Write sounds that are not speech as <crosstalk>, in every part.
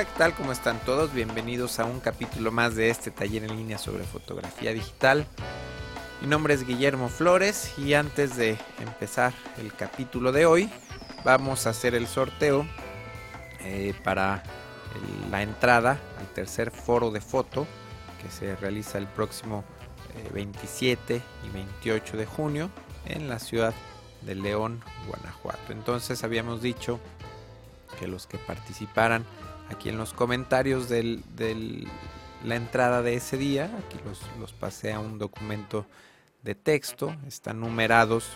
¿qué tal? ¿Cómo están todos? Bienvenidos a un capítulo más de este taller en línea sobre fotografía digital. Mi nombre es Guillermo Flores y antes de empezar el capítulo de hoy, vamos a hacer el sorteo eh, para la entrada al tercer foro de foto que se realiza el próximo 27 eh, y 28 de junio en la ciudad de León, Guanajuato. Entonces habíamos dicho que los que participaran aquí en los comentarios de la entrada de ese día, aquí los, los pasé a un documento de texto, están numerados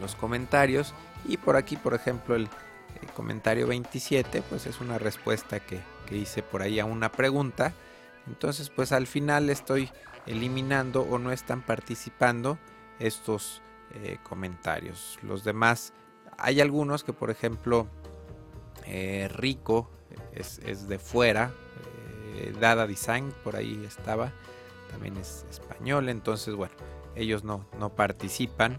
los comentarios. Y por aquí por ejemplo el, comentario 27 pues es una respuesta que, hice por ahí a una pregunta. Entonces pues al final estoy eliminando o no están participando estos eh, comentarios. Los demás hay algunos que por ejemplo eh, Rico es, de fuera eh, Dada Design por ahí estaba también es español, entonces bueno, ellos no, no participan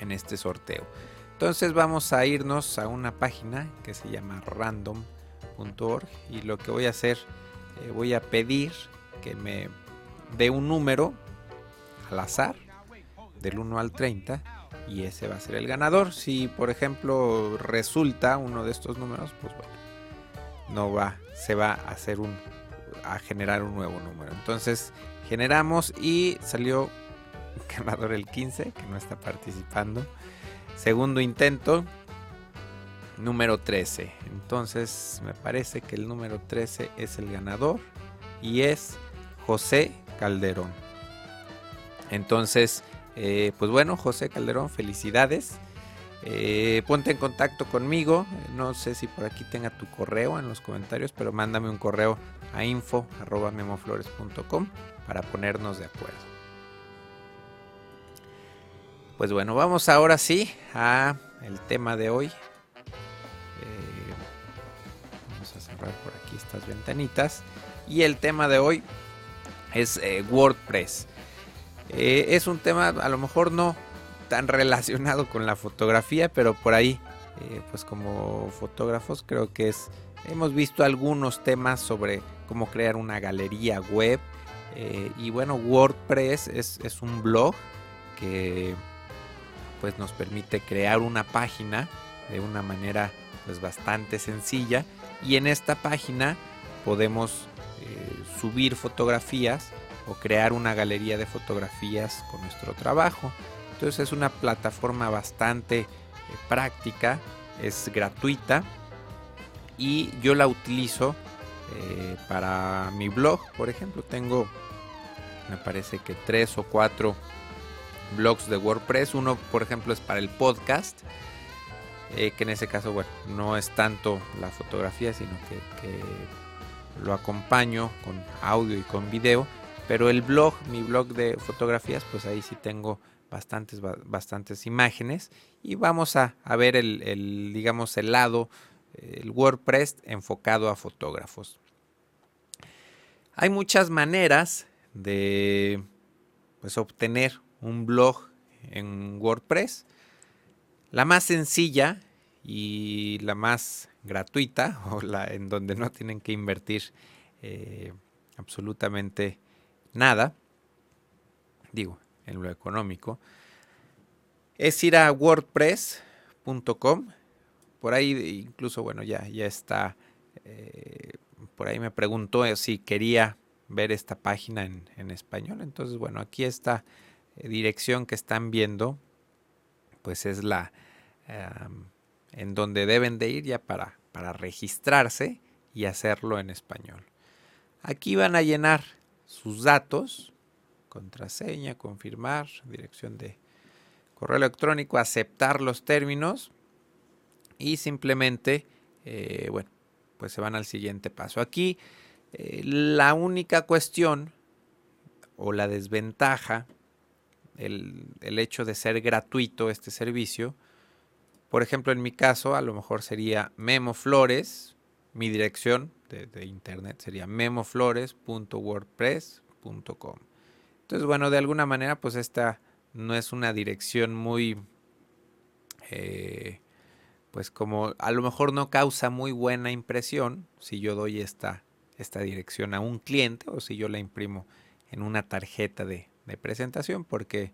en este sorteo. Entonces vamos a irnos a una página que se llama random.org y lo que voy a hacer, eh, voy a pedir que me dé un número al azar del 1 al 30 y ese va a ser el ganador. Si por ejemplo resulta uno de estos números, pues bueno, no va, se va a hacer un, a generar un nuevo número. Entonces generamos y salió <laughs> ganador el 15 que no está participando. Segundo intento, número 13. Entonces me parece que el número 13 es el ganador y es José Calderón. Entonces, eh, pues bueno, José Calderón, felicidades. Eh, ponte en contacto conmigo. No sé si por aquí tenga tu correo en los comentarios, pero mándame un correo a info.memoflores.com para ponernos de acuerdo. Pues bueno, vamos ahora sí a el tema de hoy. Eh, vamos a cerrar por aquí estas ventanitas. Y el tema de hoy es eh, WordPress. Es un tema a lo mejor no tan relacionado con la fotografía, pero por ahí, pues como fotógrafos creo que es... Hemos visto algunos temas sobre cómo crear una galería web. Eh, y bueno, WordPress es, un blog que pues nos permite crear una página de una manera pues bastante sencilla y en esta página podemos eh, subir fotografías o crear una galería de fotografías con nuestro trabajo entonces es una plataforma bastante eh, práctica es gratuita y yo la utilizo eh, para mi blog, por ejemplo, tengo, me parece que tres o cuatro blogs de WordPress. Uno, por ejemplo, es para el podcast, eh, que en ese caso, bueno, no es tanto la fotografía, sino que, lo acompaño con audio y con video. Pero el blog, mi blog de fotografías, pues ahí sí tengo bastantes, bastantes imágenes. Y vamos a, ver el, el, digamos, el lado el WordPress enfocado a fotógrafos. Hay muchas maneras de pues, obtener un blog en WordPress. La más sencilla y la más gratuita, <laughs> o la en donde no tienen que invertir eh, absolutamente nada, digo, en lo económico, es ir a wordpress.com por ahí incluso, bueno, ya, ya está, eh, por ahí me preguntó eh, si quería ver esta página en, español. Entonces, bueno, aquí esta eh, dirección que están viendo, pues es la en donde deben de ir ya para, para registrarse y hacerlo en español. Aquí van a llenar sus datos, contraseña, confirmar, dirección de correo electrónico, aceptar los términos y simplemente, eh, bueno, pues se van al siguiente paso. Aquí eh, la única cuestión o la desventaja, el, hecho de ser gratuito este servicio, por ejemplo, en mi caso, a lo mejor sería Memo Flores, mi dirección de, de internet sería memoflores.wordpress.com. Entonces, bueno, de alguna manera, pues esta no es una dirección muy eh, pues como a lo mejor no causa muy buena impresión si yo doy esta, esta dirección a un cliente o si yo la imprimo en una tarjeta de, presentación porque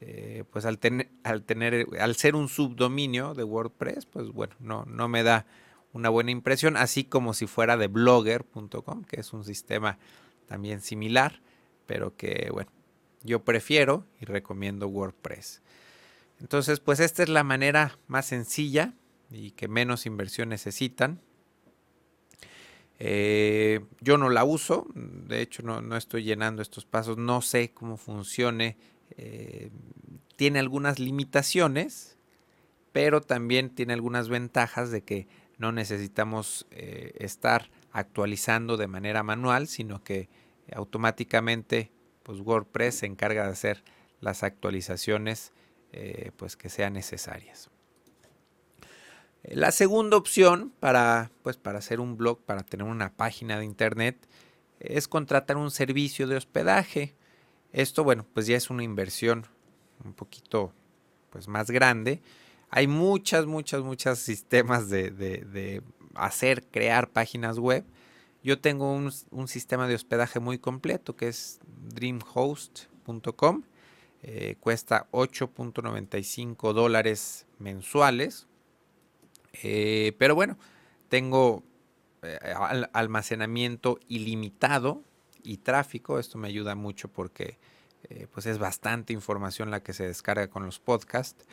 eh, pues al, al, tener al ser un subdominio de WordPress pues bueno no, no me da una buena impresión así como si fuera de blogger.com que es un sistema también similar pero que bueno yo prefiero y recomiendo WordPress entonces pues esta es la manera más sencilla y que menos inversión necesitan eh, yo no la uso, de hecho no, estoy llenando estos pasos, no sé cómo funcione. Eh, tiene algunas limitaciones, pero también tiene algunas ventajas de que no necesitamos eh, estar actualizando de manera manual, sino que automáticamente pues WordPress se encarga de hacer las actualizaciones pues que sean necesarias. La segunda opción para, pues, para hacer un blog, para tener una página de internet, es contratar un servicio de hospedaje. Esto, bueno, pues ya es una inversión un poquito pues, más grande. Hay muchas, muchas, muchos sistemas de, hacer, crear páginas web. Yo tengo un, sistema de hospedaje muy completo que es dreamhost.com. Eh, cuesta 8.95 dólares mensuales eh, pero bueno, tengo eh, almacenamiento ilimitado y tráfico. Esto me ayuda mucho porque eh, pues es bastante información la que se descarga con los podcasts.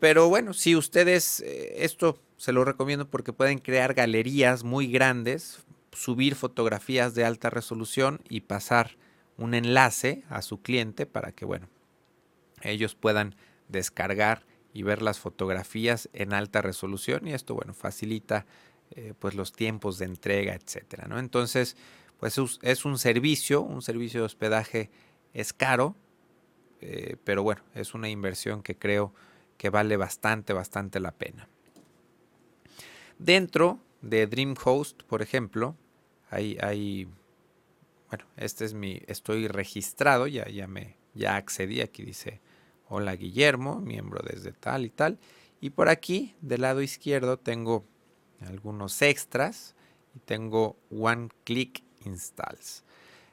pero bueno, si ustedes, esto se lo recomiendo porque pueden crear galerías muy grandes, subir fotografías de alta resolución y pasar un enlace a su cliente para que, bueno, ellos puedan descargar y ver las fotografías en alta resolución y esto bueno facilita eh, pues los tiempos de entrega etcétera ¿no? entonces pues es un servicio un servicio de hospedaje es caro eh, pero bueno es una inversión que creo que vale bastante bastante la pena dentro de DreamHost por ejemplo hay, bueno este es mi estoy registrado ya ya me ya accedí aquí dice Hola Guillermo, miembro desde tal y tal. Y por aquí, del lado izquierdo, tengo algunos extras y tengo One Click Installs.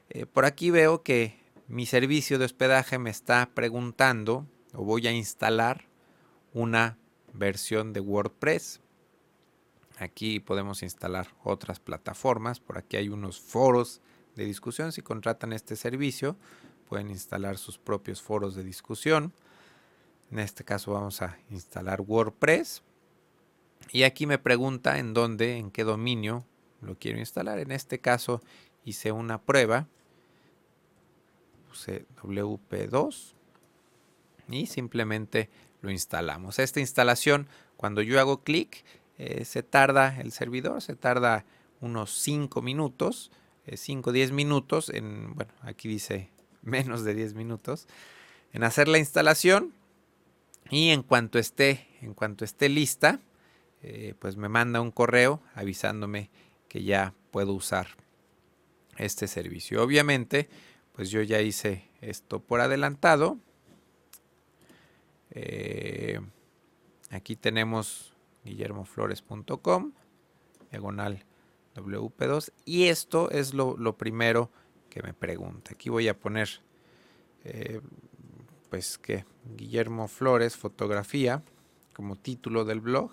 Eh, por aquí veo que mi servicio de hospedaje me está preguntando o voy a instalar una versión de WordPress. Aquí podemos instalar otras plataformas. Por aquí hay unos foros de discusión. Si contratan este servicio, pueden instalar sus propios foros de discusión. En este caso vamos a instalar WordPress. Y aquí me pregunta en dónde, en qué dominio lo quiero instalar. En este caso hice una prueba. Puse WP2 y simplemente lo instalamos. Esta instalación, cuando yo hago clic, eh, se tarda el servidor, se tarda unos 5 minutos, 5 o 10 minutos, en, bueno, aquí dice <laughs> menos de 10 minutos, en hacer la instalación y en cuanto esté, en cuanto esté lista, eh, pues me manda un correo avisándome que ya puedo usar este servicio. Obviamente, pues yo ya hice esto por adelantado. Eh, aquí tenemos guillermoflores.com, diagonal WP2. Y esto es lo, primero que me pregunta. Aquí voy a poner eh, pues que Guillermo Flores Fotografía como título del blog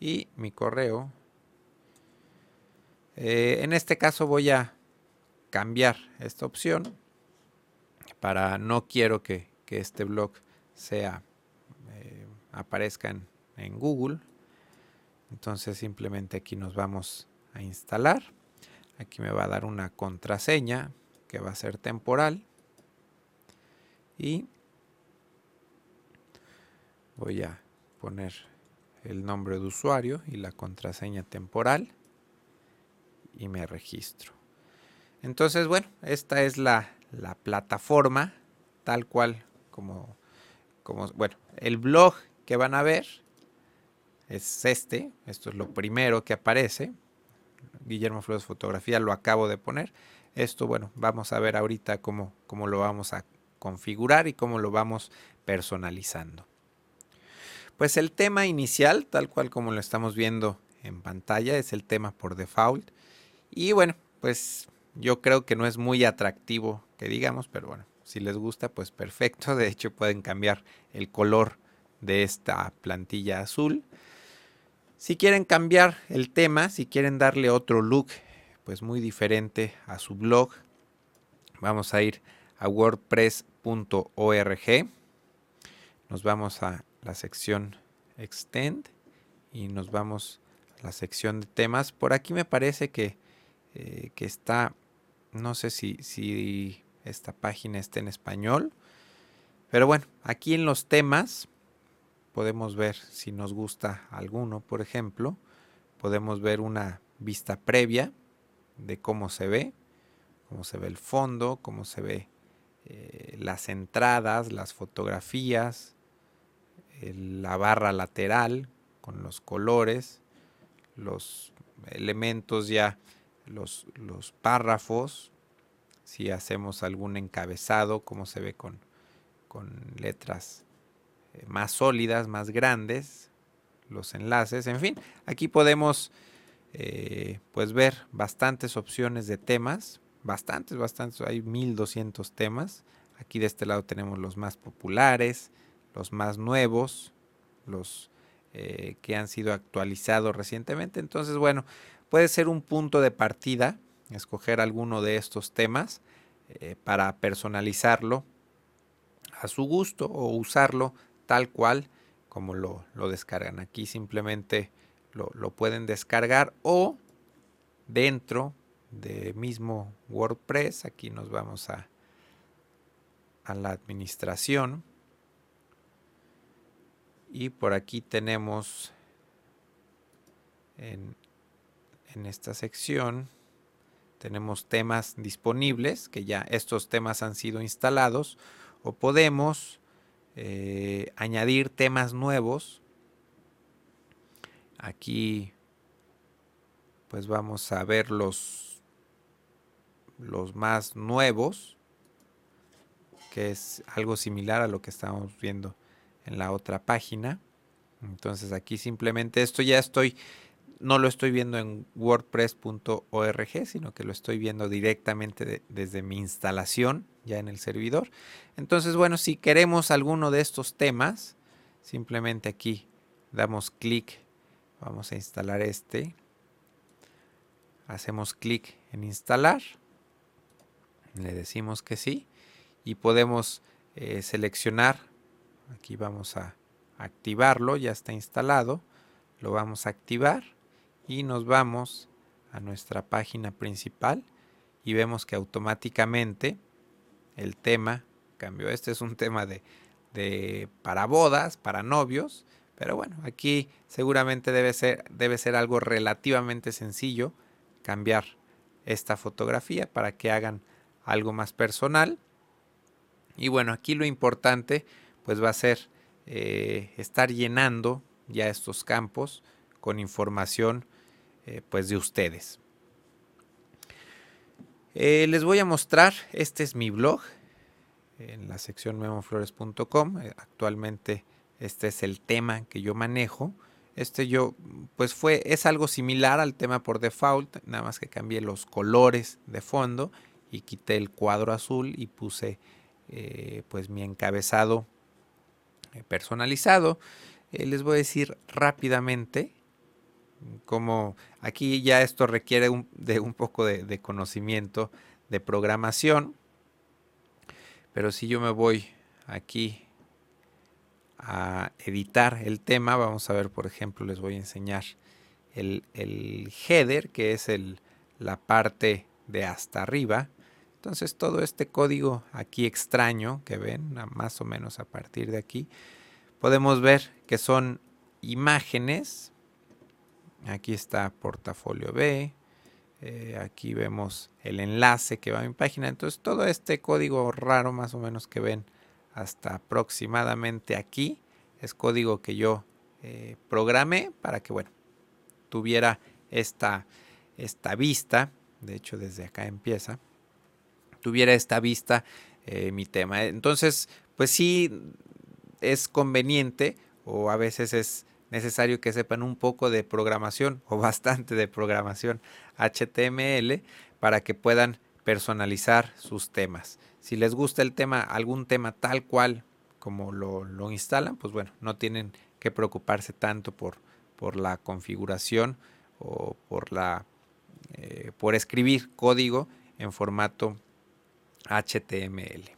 y mi correo. Eh, en este caso voy a cambiar esta opción para no quiero que, este blog sea eh, aparezca en, en Google. Entonces simplemente aquí nos vamos a instalar. Aquí me va a dar una contraseña que va a ser temporal. Y voy a poner el nombre de usuario y la contraseña temporal y me registro. Entonces, bueno, esta es la, plataforma tal cual como, como, bueno, el blog que van a ver es este, esto es lo primero que aparece. Guillermo Flores Fotografía lo acabo de poner. Esto, bueno, vamos a ver ahorita cómo, cómo lo vamos a configurar y cómo lo vamos personalizando. Pues el tema inicial, tal cual como lo estamos viendo en pantalla, es el tema por default. Y bueno, pues yo creo que no es muy atractivo que digamos, pero bueno, si les gusta, pues perfecto. <laughs> De hecho, pueden cambiar el color de esta plantilla azul. Si quieren cambiar el tema, si quieren darle otro look, pues muy diferente a su blog, vamos a ir a wordpress.org. Nos vamos a la sección Extend y nos vamos a la sección de temas. Por aquí me parece que, eh, que está, no sé si, si esta página está en español, pero bueno, aquí en los temas podemos ver si nos gusta alguno, por ejemplo, podemos ver una vista previa de cómo se ve, cómo se ve el fondo, cómo se ve eh, las entradas, las fotografías, la barra lateral con los colores, los elementos ya, los, los párrafos, si hacemos algún encabezado, como se ve con, con letras más sólidas, más grandes, los enlaces, en fin, aquí podemos eh, pues ver bastantes opciones de temas, bastantes, bastantes, hay 1200 temas. Aquí de este lado tenemos los más populares, los más nuevos, los eh, que han sido actualizados recientemente. Entonces, bueno, puede ser un punto de partida, escoger alguno de estos temas eh, para personalizarlo a su gusto o usarlo tal cual como lo, descargan. Aquí simplemente lo, lo, pueden descargar o dentro de mismo WordPress, aquí nos vamos a, a la administración y por aquí tenemos en, esta sección tenemos temas disponibles, que ya estos temas han sido instalados, o podemos eh, añadir temas nuevos. Aquí pues vamos a ver los, los más nuevos, que es algo similar a lo que estamos viendo en la otra página. Entonces aquí simplemente esto ya estoy, no lo estoy viendo en wordpress.org, sino que lo estoy viendo directamente desde mi instalación ya en el servidor. Entonces, bueno, si queremos alguno de estos temas, simplemente aquí damos clic, vamos a instalar este, hacemos clic en instalar, le decimos que sí. Y podemos eh, seleccionar. Aquí vamos a activarlo, ya está instalado. Lo vamos a activar y nos vamos a nuestra página principal y vemos que automáticamente el tema cambió. Este es un tema de, de para bodas, para novios, pero bueno, aquí seguramente debe ser, debe ser algo relativamente sencillo cambiar esta fotografía para que hagan algo más personal. Y bueno, aquí lo importante pues va a ser eh, estar llenando ya estos campos con información eh, pues de ustedes. Eh, les voy a mostrar, este es mi blog en la sección memoflores.com. Actualmente este es el tema que yo manejo. Este yo, pues fue, es algo similar al tema por default, nada más que cambié los colores de fondo y quité el cuadro azul y puse pues mi encabezado eh, personalizado. Eh, les voy a decir rápidamente como aquí ya esto requiere de un poco de, conocimiento de programación. Pero si yo me voy aquí a editar el tema, vamos a ver, por ejemplo, les voy a enseñar el, el header, que es el, la parte de hasta arriba. Entonces todo este código aquí extraño que ven, más o menos a partir de aquí, podemos ver que son imágenes. Aquí está portafolio B. Eh, aquí vemos el enlace que va a mi página. Entonces todo este código raro más o menos que ven hasta aproximadamente aquí es código que yo eh, programé para que bueno tuviera esta, esta vista. De hecho desde acá empieza tuviera esta vista eh, mi tema. Entonces, pues sí es conveniente o a veces es necesario que sepan un poco de programación o <laughs> bastante de programación HTML para que puedan personalizar sus temas. Si les gusta el tema, algún tema tal cual como lo, instalan, pues bueno, no tienen que preocuparse tanto por, por la configuración o por la eh, por escribir código en formato HTML.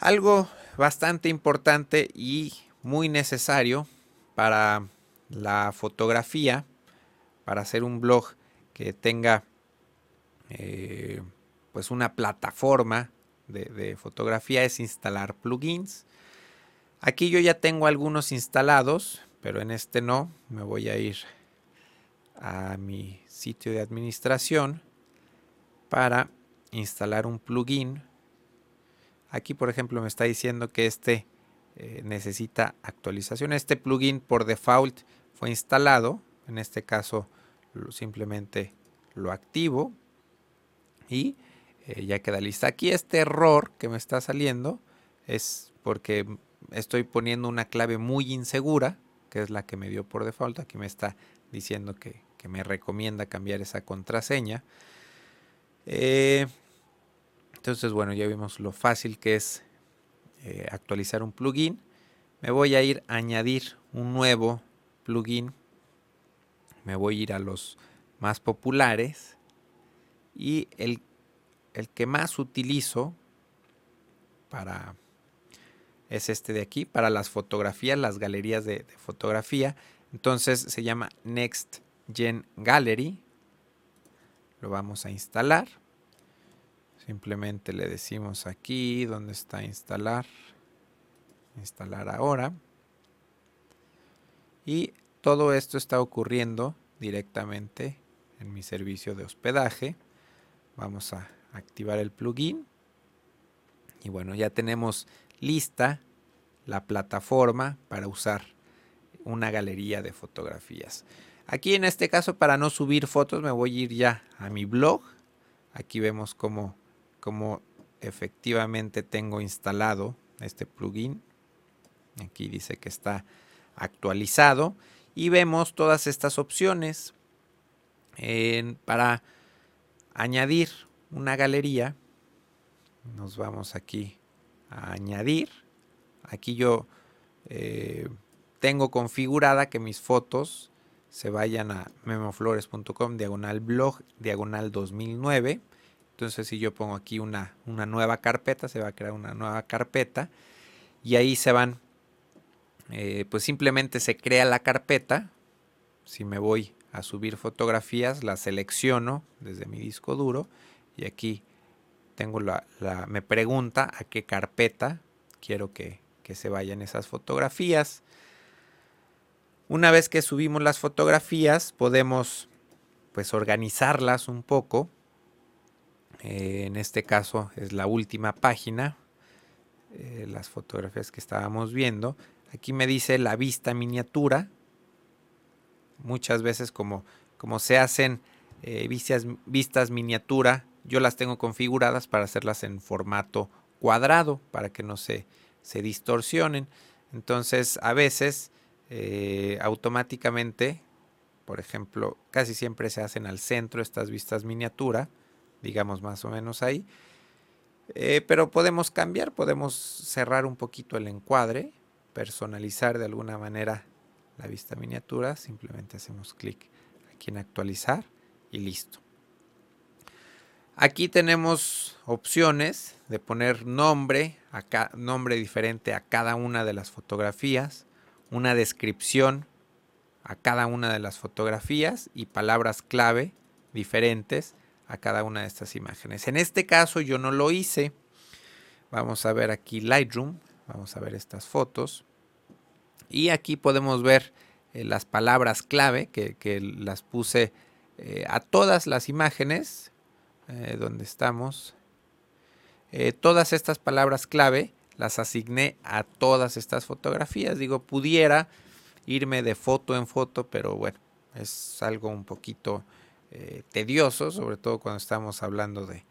Algo bastante importante y muy necesario para la fotografía, para hacer un blog que tenga eh, pues una plataforma de, fotografía es instalar plugins. Aquí yo ya tengo algunos instalados, pero en este no. Me voy a ir a mi sitio de administración para instalar un plugin. Aquí, por ejemplo, me está diciendo que este eh, necesita actualización. Este plugin por default fue instalado. En este caso, simplemente lo activo y eh, ya queda lista. Aquí este error que me está saliendo es porque estoy poniendo una clave muy insegura, que es la que me dio por default. Aquí me está diciendo que, me recomienda cambiar esa contraseña. Eh, entonces, bueno, ya vimos lo fácil que es eh, actualizar un plugin. Me voy a ir a añadir un nuevo plugin. Me voy a ir a los más populares. Y el el que más utilizo para es este de aquí, para las fotografías, las galerías de, fotografía. Entonces se llama Next Gen Gallery. Lo vamos a instalar. Simplemente le decimos aquí donde está instalar. Instalar ahora. Y todo esto está ocurriendo directamente en mi servicio de hospedaje. Vamos a activar el plugin. Y bueno, ya tenemos lista la plataforma para usar una galería de fotografías. Aquí en este caso para no subir fotos me voy a ir ya a mi blog. Aquí vemos cómo, cómo efectivamente tengo instalado este plugin. Aquí dice que está actualizado y vemos todas estas opciones para añadir una galería. Nos vamos aquí a añadir. Aquí yo eh, tengo configurada que mis fotos se vayan a memoflores.com diagonal blog diagonal 2009. Entonces si yo pongo aquí una, una nueva carpeta, se va a crear una nueva carpeta y ahí se van, eh, pues simplemente se crea la carpeta. Si me voy a subir fotografías, la selecciono desde mi disco duro y aquí tengo la, me pregunta a qué carpeta quiero que, se vayan esas fotografías. Una vez que subimos las fotografías, podemos pues organizarlas un poco. Eh, en este caso es la última página, eh, las fotografías que estábamos viendo. Aquí me dice la vista miniatura. Muchas veces como, como se hacen eh, vistas, vistas miniatura yo las tengo configuradas para hacerlas en formato cuadrado para que no se, se distorsionen. Entonces a veces automáticamente, por ejemplo, casi siempre se hacen al centro estas vistas miniatura, digamos más o menos ahí. Eh, pero podemos cambiar, podemos cerrar un poquito el encuadre, personalizar de alguna manera la vista miniatura, simplemente hacemos clic aquí en actualizar y listo. Aquí tenemos opciones de poner nombre, nombre diferente a cada una de las fotografías, una descripción a cada una de las fotografías y palabras clave diferentes a cada una de estas imágenes. En este caso yo no lo hice. Vamos a ver aquí Lightroom, vamos a ver estas fotos. Y aquí podemos ver eh, las palabras clave que, las puse eh, a todas las imágenes eh, donde estamos. Todas estas palabras clave las asigné a todas estas fotografías. Digo, pudiera irme de foto en foto, pero bueno, es algo un poquito eh, tedioso, sobre todo cuando estamos hablando de,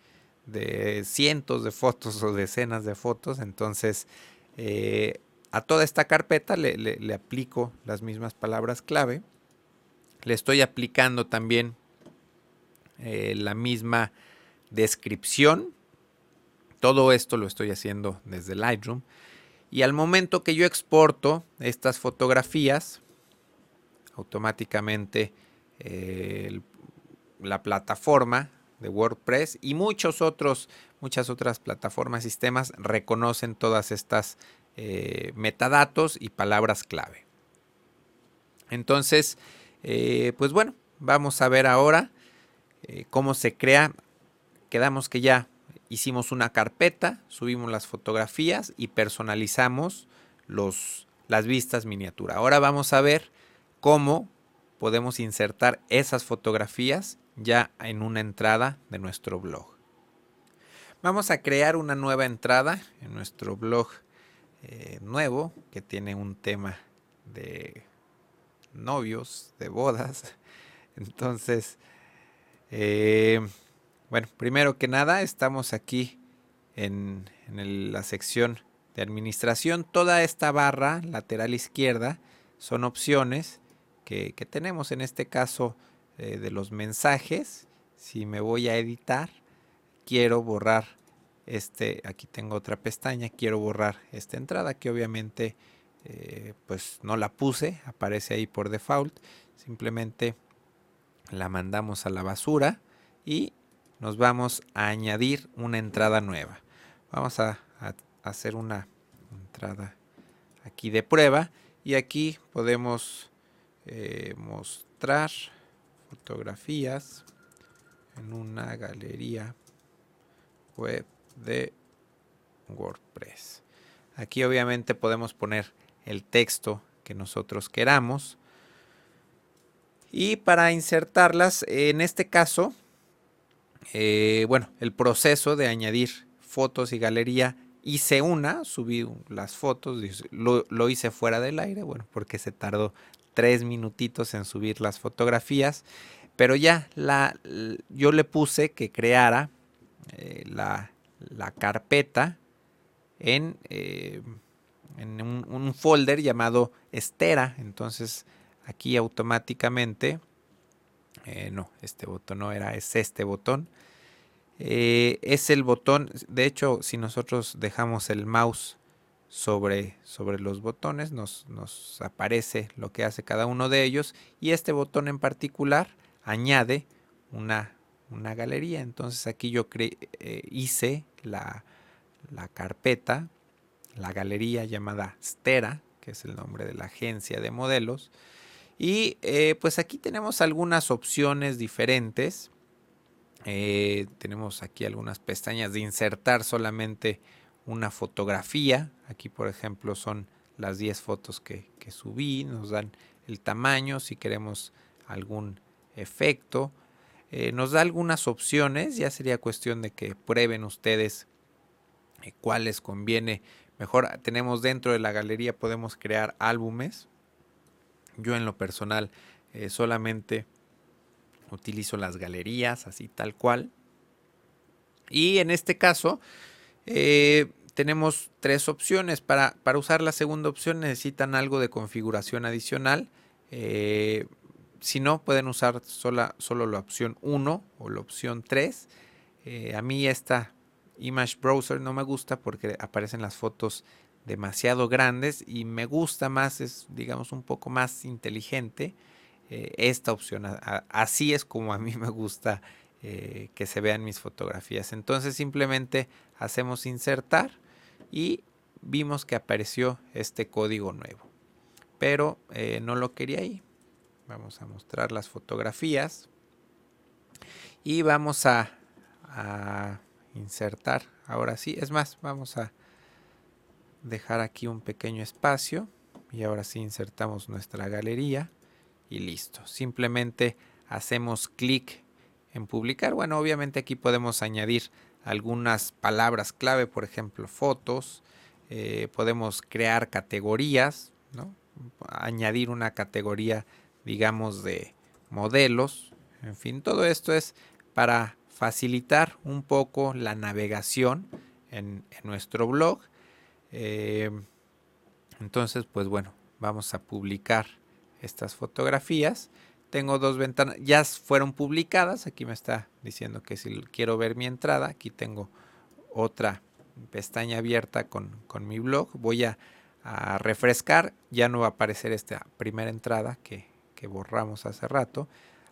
de, cientos de fotos o decenas de fotos. Entonces, a toda esta carpeta le, aplico las mismas palabras clave. Le estoy aplicando también eh, la misma descripción. Todo esto lo estoy haciendo desde Lightroom. Y al momento que yo exporto estas fotografías, automáticamente eh, la plataforma de WordPress y muchos otros, muchas otras plataformas, sistemas reconocen todas estas eh, metadatos y palabras clave. Entonces, eh, pues bueno, vamos a ver ahora eh, cómo se crea. Quedamos que ya hicimos una carpeta, subimos las fotografías y personalizamos los, las vistas miniatura. Ahora vamos a ver cómo podemos insertar esas fotografías ya en una entrada de nuestro blog. Vamos a crear una nueva entrada en nuestro blog eh, nuevo que tiene un tema de novios, de bodas. <laughs> Entonces, eh, bueno, primero que nada, estamos aquí en, la sección de administración. Toda esta barra lateral izquierda son opciones que, tenemos en este caso eh, de los mensajes. Si me voy a editar, quiero borrar este, aquí tengo otra pestaña, quiero borrar esta entrada que obviamente eh, pues no la puse, aparece ahí por default, simplemente la mandamos a la basura y nos vamos a añadir una entrada nueva. Vamos a, hacer una entrada aquí de prueba y aquí podemos eh, mostrar fotografías en una galería web de WordPress. Aquí obviamente podemos poner el texto que nosotros queramos. Y para insertarlas, en este caso, eh, bueno, el proceso de añadir fotos y galería, hice una, subí las fotos, lo, lo hice fuera del aire, bueno, porque se tardó tres minutitos en subir las fotografías, pero ya la, yo le puse que creara eh, la, la carpeta en, eh, en un, folder llamado Estera. Entonces aquí automáticamente, eh, no, este botón no era, es este botón. Es el botón, de hecho, si nosotros dejamos el mouse sobre, sobre los botones, nos, nos aparece lo que hace cada uno de ellos. Y este botón en particular añade una una galería. Entonces aquí yo eh, hice la, carpeta, la galería llamada Stera, que es el nombre de la agencia de modelos. Y eh, pues aquí tenemos algunas opciones diferentes. Eh, tenemos aquí algunas pestañas de insertar solamente una fotografía. Aquí por ejemplo son las 10 fotos que, subí. Nos dan el tamaño si queremos algún efecto. Eh, nos da algunas opciones, ya sería cuestión de que prueben ustedes eh, cuáles conviene. Mejor tenemos dentro de la galería, podemos crear álbumes. Yo en lo personal eh, solamente utilizo las galerías, así tal cual. Y en este caso tenemos tres opciones. Para, para, usar la segunda opción necesitan algo de configuración adicional si no, pueden usar sola, solo la opción 1 o la opción 3. Eh, a mí esta Image Browser no me gusta porque aparecen las fotos demasiado grandes y me gusta más, es digamos un poco más inteligente eh, esta opción. así es como a mí me gusta eh, que se vean mis fotografías. Entonces simplemente hacemos insertar y vimos que apareció este código nuevo. Pero no lo quería ahí. Vamos a mostrar las fotografías. Y vamos a, insertar. Ahora sí, es más, vamos a dejar aquí un pequeño espacio. Y ahora sí insertamos nuestra galería. Y listo. Simplemente hacemos clic en publicar. Bueno, obviamente aquí podemos añadir algunas palabras clave, por ejemplo, fotos. Eh, podemos crear categorías, ¿no? añadir una categoría digamos, de modelos. En fin, todo esto es para facilitar un poco la navegación en, nuestro blog. Eh, Entonces, pues bueno, vamos a publicar estas fotografías. Tengo dos ventanas, ya fueron publicadas. Aquí me está diciendo que si quiero ver mi entrada, aquí tengo otra pestaña abierta con, mi blog. Voy a, refrescar, ya no va a aparecer esta primera entrada que, que borramos hace rato.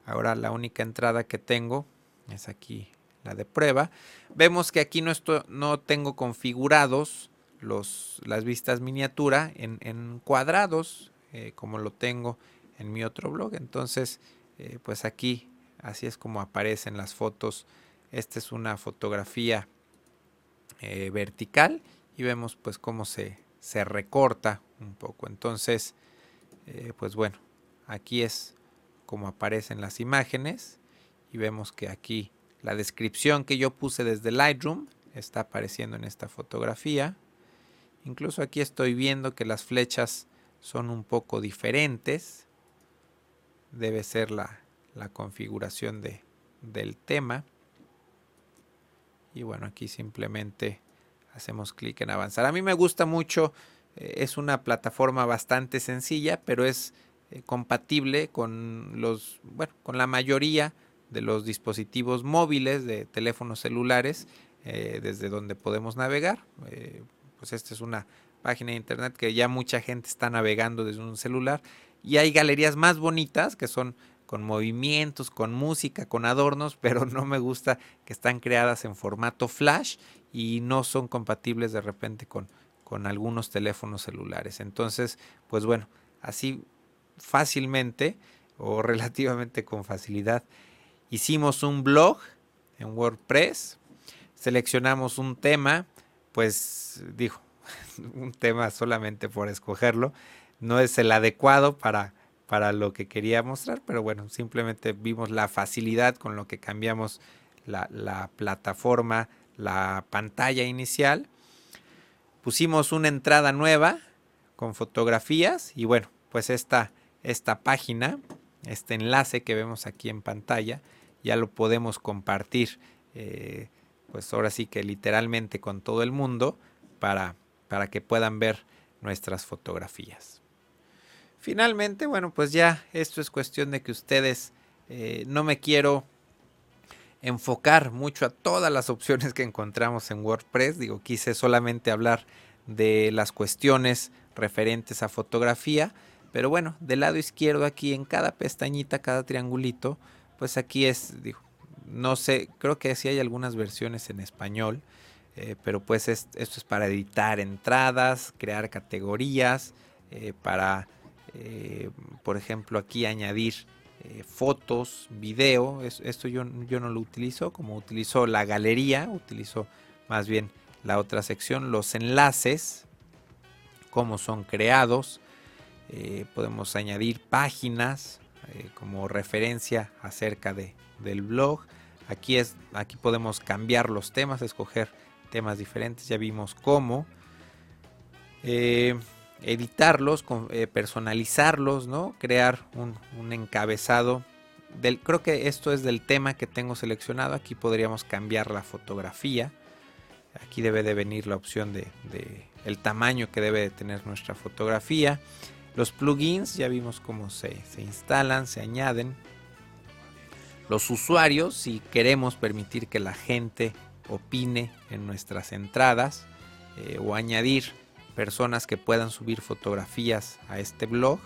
Ahora la única entrada que tengo es aquí la de prueba. Vemos que aquí no, no tengo configurados los, las vistas miniatura en, cuadrados, eh, como lo tengo en mi otro blog. Entonces, eh, pues aquí así es como aparecen las fotos. Esta es una fotografía eh, vertical y vemos pues cómo se, se recorta un poco. Entonces, pues bueno, aquí es como aparecen las imágenes y vemos que aquí la descripción que yo puse desde Lightroom está apareciendo en esta fotografía. Incluso aquí estoy viendo que las flechas son un poco diferentes. Debe ser la, configuración de, del tema. Y bueno, aquí simplemente hacemos clic en avanzar. A mí me gusta mucho, eh, es una plataforma bastante sencilla, pero es eh, compatible con los, bueno, con la mayoría de los dispositivos móviles de teléfonos celulares eh, desde donde podemos navegar. Pues esta es una página de internet que ya mucha gente está navegando desde un celular y hay galerías más bonitas que son con movimientos, con música, con adornos, <laughs> pero no me gusta que están creadas en formato flash y no son compatibles de repente con, con algunos teléfonos celulares. Entonces, pues bueno, así fácilmente o <laughs> relativamente con facilidad. Hicimos un blog en WordPress, seleccionamos un tema, pues dijo, <laughs> un tema solamente por escogerlo, no es el adecuado para, para lo que quería mostrar, pero bueno, simplemente vimos la facilidad con lo que cambiamos la, la plataforma, la pantalla inicial. Pusimos una entrada nueva con fotografías y bueno, pues esta esta página, este enlace que vemos aquí en pantalla, ya lo podemos compartir, eh, pues ahora sí que literalmente con todo el mundo para, para que puedan ver nuestras fotografías. Finalmente, bueno, pues ya esto es cuestión de que ustedes eh, no me quiero enfocar mucho a todas las opciones que encontramos en WordPress. Digo, quise solamente hablar de las cuestiones referentes a fotografía. Pero bueno, del lado izquierdo aquí en cada pestañita, cada triangulito, pues aquí es, digo, no sé, creo que sí hay algunas versiones en español, eh, pero pues esto es para editar entradas, crear categorías, eh, para, eh, por ejemplo, aquí añadir fotos, video, esto yo, yo no lo utilizo, como utilizo la galería, utilizo más bien la otra sección, los enlaces, cómo son creados, eh, podemos añadir páginas eh, como referencia acerca de, del blog. Aquí, es, aquí podemos cambiar los temas, escoger temas diferentes. Ya vimos cómo. Eh, editarlos, personalizarlos, ¿no? Crear un, encabezado. Del, creo que esto es del tema que tengo seleccionado. Aquí podríamos cambiar la fotografía. Aquí debe de venir la opción de, el tamaño que debe de tener nuestra fotografía. Los plugins ya vimos cómo se, instalan, se añaden. Los usuarios, si queremos permitir que la gente opine en nuestras entradas eh, o añadir personas que puedan subir fotografías a este blog,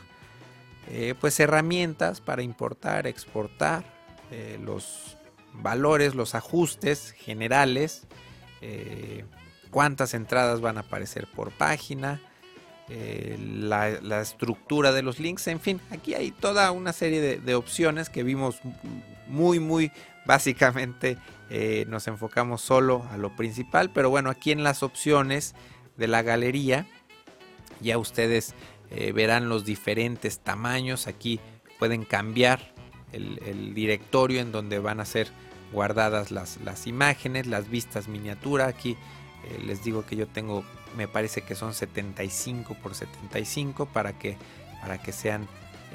eh, pues herramientas para importar, exportar eh, los valores, los ajustes generales, cuántas entradas van a aparecer por página, eh, la, estructura de los links, en fin, aquí hay toda una serie de, opciones que vimos muy, muy básicamente eh, nos enfocamos solo a lo principal, pero bueno, aquí en las opciones de la galería. Ya ustedes eh, verán los diferentes tamaños, aquí pueden cambiar el, directorio en donde van a ser guardadas las, las imágenes, las vistas miniatura, aquí les digo que yo tengo me parece que son 75 por 75 para que, para que sean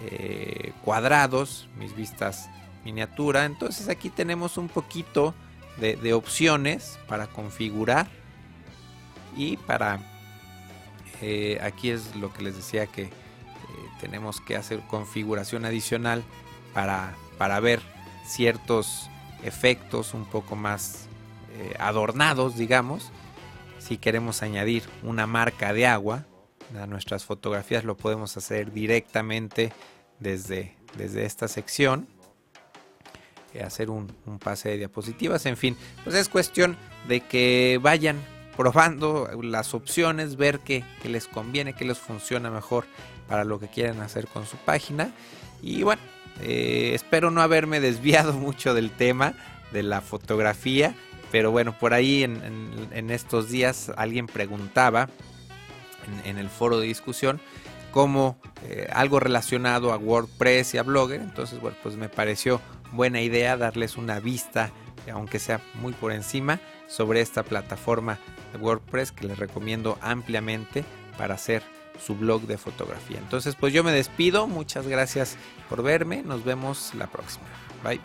eh, cuadrados mis vistas miniatura. Entonces aquí tenemos un poquito de, opciones para configurar y para Eh, aquí es lo que les decía que eh, tenemos que hacer configuración adicional para, para ver ciertos efectos un poco más eh, adornados, digamos. Si queremos añadir una marca de agua a nuestras fotografías, lo podemos hacer directamente desde, desde esta sección. hacer un, un pase de diapositivas, en fin, pues es cuestión de que vayan probando las opciones, ver qué, les conviene, qué les funciona mejor para lo que quieren hacer con su página. Y bueno, eh, espero no haberme <laughs> desviado mucho del tema de la fotografía, pero bueno, por ahí en, estos días alguien preguntaba en, el foro de discusión como eh, algo relacionado a WordPress y a Blogger, entonces bueno, pues me pareció buena idea darles una vista, aunque sea muy por encima, sobre esta plataforma WordPress que les recomiendo ampliamente para hacer su blog de fotografía. Entonces pues yo me despido, muchas gracias por verme, nos vemos la próxima. Bye.